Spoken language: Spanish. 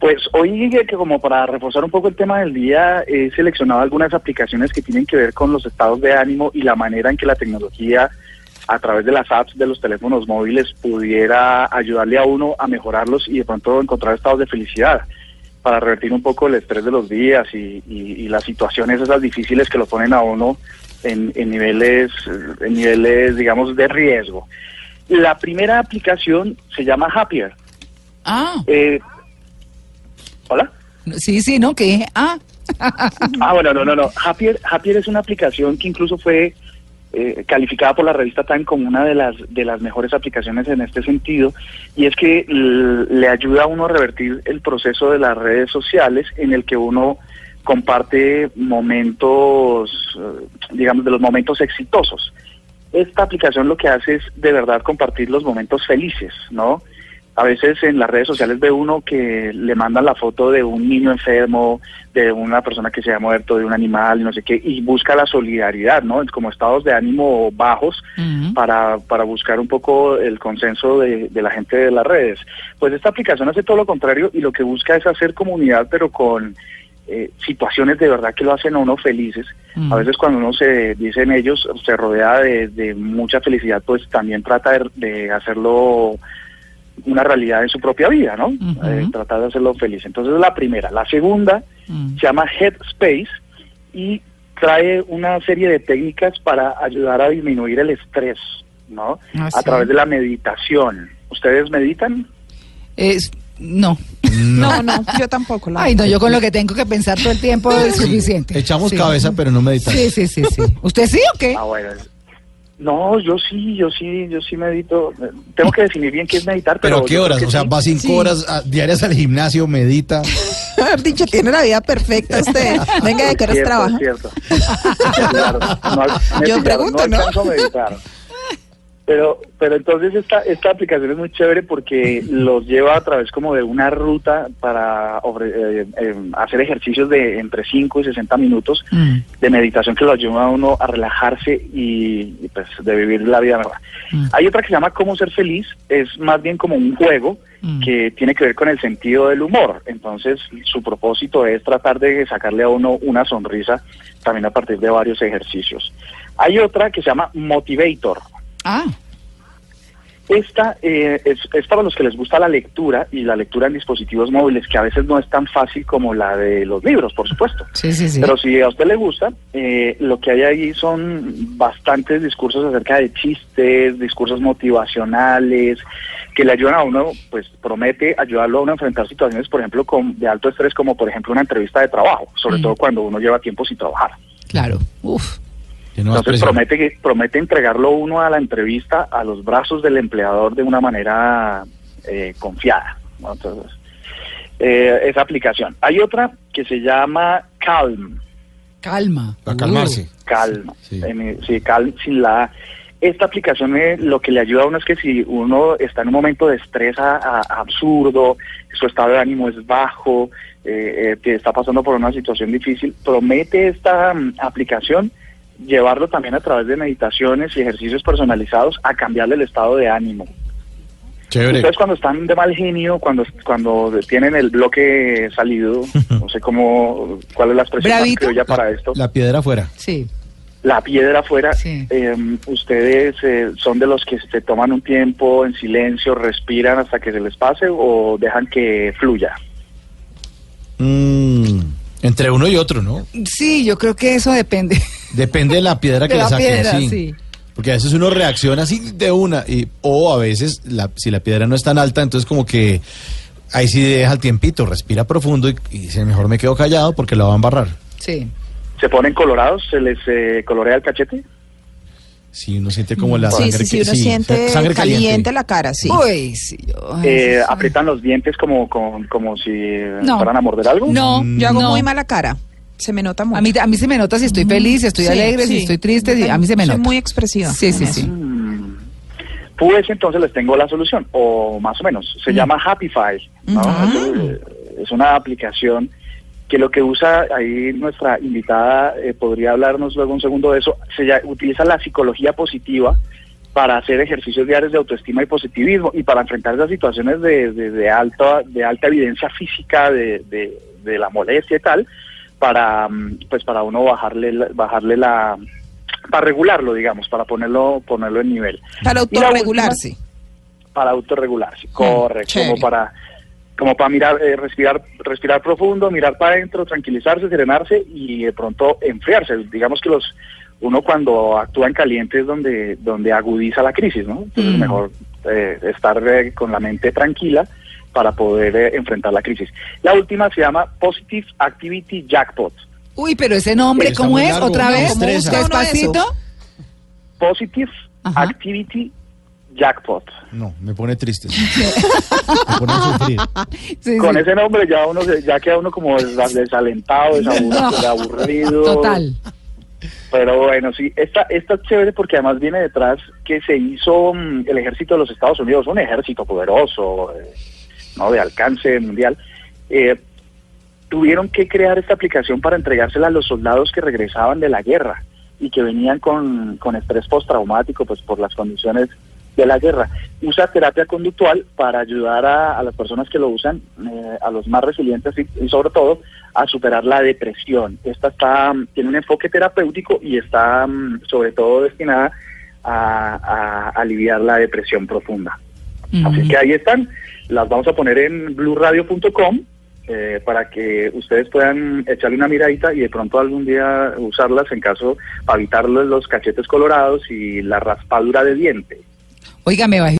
Pues hoy, que como para reforzar un poco el tema del día, he seleccionado algunas aplicaciones que tienen que ver con los estados de ánimo y la manera en que la tecnología, a través de las apps de los teléfonos móviles, pudiera ayudarle a uno a mejorarlos y de pronto encontrar estados de felicidad para revertir un poco el estrés de los días y, y- y las situaciones esas difíciles que lo ponen a uno en, en niveles, en niveles, digamos, de riesgo. La primera aplicación se llama Happier. Ah, Eh, ¿Hola? sí, sí, ¿no? ¿Qué? Ah, Ah, bueno, no, no, no. Happier, Happier es una aplicación que incluso fue eh, calificada por la revista Time como una de las de las mejores aplicaciones en este sentido y es que le ayuda a uno a revertir el proceso de las redes sociales en el que uno comparte momentos, eh, digamos, de los momentos exitosos. Esta aplicación lo que hace es de verdad compartir los momentos felices, ¿no? A veces en las redes sociales ve uno que le mandan la foto de un niño enfermo, de una persona que se ha muerto, de un animal, no sé qué, y busca la solidaridad, ¿no? Como estados de ánimo bajos para, para buscar un poco el consenso de, de la gente de las redes. Pues esta aplicación hace todo lo contrario y lo que busca es hacer comunidad, pero con eh, situaciones de verdad que lo hacen a uno felices. A veces cuando uno se, dicen ellos, se rodea de, de mucha felicidad, pues también trata de, de hacerlo una realidad en su propia vida, ¿no? Eh, tratar de hacerlo feliz. Entonces la primera. La segunda Mm. se llama Headspace y trae una serie de técnicas para ayudar a disminuir el estrés, ¿no? Ah, a sí. través de la meditación. ¿Ustedes meditan? Es, no. No, no, yo tampoco. la Ay, no, yo con lo que tengo que pensar todo el tiempo es suficiente. Echamos Sí. cabeza, pero no meditamos. Sí, sí, sí, sí. ¿Usted sí o qué? Ah, bueno. No, yo sí, yo sí, yo sí medito. Tengo que definir bien qué es meditar, pero... ¿Pero a qué horas? que O sea, sí. va cinco Sí. horas a- diarias al gimnasio, medita. Haber dicho, tiene la vida perfecta usted. Venga, ¿de qué horas Cierto, trabaja? cierto. Claro, no, Yo pillaron, pregunto, no ¿no? alcanzo a meditar. Pero, pero entonces esta, esta aplicación es muy chévere porque los lleva a través como de una ruta para ofre- eh, eh, hacer ejercicios de entre 5 y 60 minutos Mm. de meditación que lo ayuda a uno a relajarse y, y, pues de vivir la vida mejor. Mm. Hay otra que se llama Cómo ser feliz, es más bien como un juego Mm. que tiene que ver con el sentido del humor. Entonces, su propósito es tratar de sacarle a uno una sonrisa también a partir de varios ejercicios. Hay otra que se llama Motivator. Ah, Esta eh, es, es para los que les gusta la lectura y la lectura en dispositivos móviles, que a veces no es tan fácil como la de los libros, por supuesto. sí, sí, sí. Pero si a usted le gusta, eh, lo que hay ahí son bastantes discursos acerca de chistes, discursos motivacionales, que le ayudan a uno, pues promete ayudarlo a uno a enfrentar situaciones, por ejemplo, con, de alto estrés, como por ejemplo una entrevista de trabajo, sobre Mm. todo cuando uno lleva tiempo sin trabajar. Claro. Uf. Entonces promete, que- promete entregarlo uno a la entrevista a los brazos del empleador de una manera eh, confiada. ¿no? Entonces, eh, esa aplicación. Hay otra que se llama Calm. Calma. Para calmarse. Calma. Sí. En- sí, calm sin la A. Esta aplicación eh, lo que le ayuda a uno es que si uno está en un momento de estrés a- a- absurdo, su estado de ánimo es bajo, eh, eh, que está pasando por una situación difícil, promete esta mm, aplicación llevarlo también a través de meditaciones y ejercicios personalizados a cambiarle el estado de ánimo. Chévere. Ustedes cuando están de mal genio, cuando cuando tienen el bloque salido, no sé cómo, cuál es la expresión ¿Bravito? criolla para esto La piedra afuera. Sí. la piedra afuera, Sí. eh, ustedes eh, son de los que se toman un tiempo en silencio, respiran hasta que se les pase o dejan que fluya. Mm, entre uno y otro, ¿no? Sí, yo creo que eso depende. Depende de la piedra que De le saquen, piedra, sí. sí. Porque a veces uno reacciona así de una, y, o a veces, la, si la piedra no es tan alta, entonces como que ahí sí deja el tiempito, respira profundo y, y dice, mejor me quedo callado porque la va a embarrar. Sí. ¿Se ponen colorados? ¿Se les eh, colorea el cachete? Si uno siente como la Sí, sangre sí, uno sí, siente sangre caliente. la cara, sí. Uy, ay, Eh. ¿Aprietan los dientes como, como, como si No. fueran a morder algo? No, Yo hago no. muy mala cara. Se me nota mucho. A mí, a mí se me nota si estoy feliz, si estoy Sí, alegre, si estoy triste, sí, a mí se me Soy nota. muy expresiva. Sí, sí, sí. Mm. Pues entonces les tengo la solución, o más o menos. Se llama Happify. ¿no? Es una aplicación que lo que usa, ahí nuestra invitada eh, podría hablarnos luego un segundo de eso, se ya- utiliza la psicología positiva para hacer ejercicios diarios de autoestima y positivismo y para enfrentar esas situaciones de, de, de alta de alta evidencia física de, de, la molestia y tal para mm, pues para uno bajarle la- bajarle la para regularlo digamos para ponerlo ponerlo en nivel Para autorregularse. para autorregularse, correcto, chévere. como para como para mirar, eh, respirar, respirar profundo, mirar para adentro, tranquilizarse, serenarse y de pronto enfriarse. Digamos que los uno cuando actúa en caliente es donde donde agudiza la crisis, ¿no? Entonces es Mm. mejor eh, estar eh, con la mente tranquila para poder eh, enfrentar la crisis. La última se llama Positive Activity Jackpot. Uy, pero ese nombre, Está ¿cómo es? largo, ¿Otra vez? estresa. Despacito. Positive Ajá. Activity Jackpot. No, me pone triste. me pone a sufrir. Sí, Con sí. ese nombre ya uno se- ya queda uno como des- desalentado, desaburrido, aburrido. Total. Pero bueno, sí, esta, esta es chévere porque además viene detrás que se hizo mm, el ejército de los Estados Unidos, un ejército poderoso, eh, no de alcance mundial. eh, tuvieron que crear esta aplicación para entregársela a los soldados que regresaban de la guerra y que venían con, con estrés postraumático pues por las condiciones de la guerra. Usa terapia conductual para ayudar a, a las personas que lo usan, eh, a los más resilientes y, y sobre todo a superar la depresión. Esta está mm, tiene un enfoque terapéutico y está mm, sobre todo destinada a, a aliviar la depresión profunda. Así que ahí están, las vamos a poner en blueradio.com eh, para que ustedes puedan echarle una miradita y de pronto algún día usarlas en caso para evitar los cachetes colorados y la raspadura de diente. Oiga, me bajé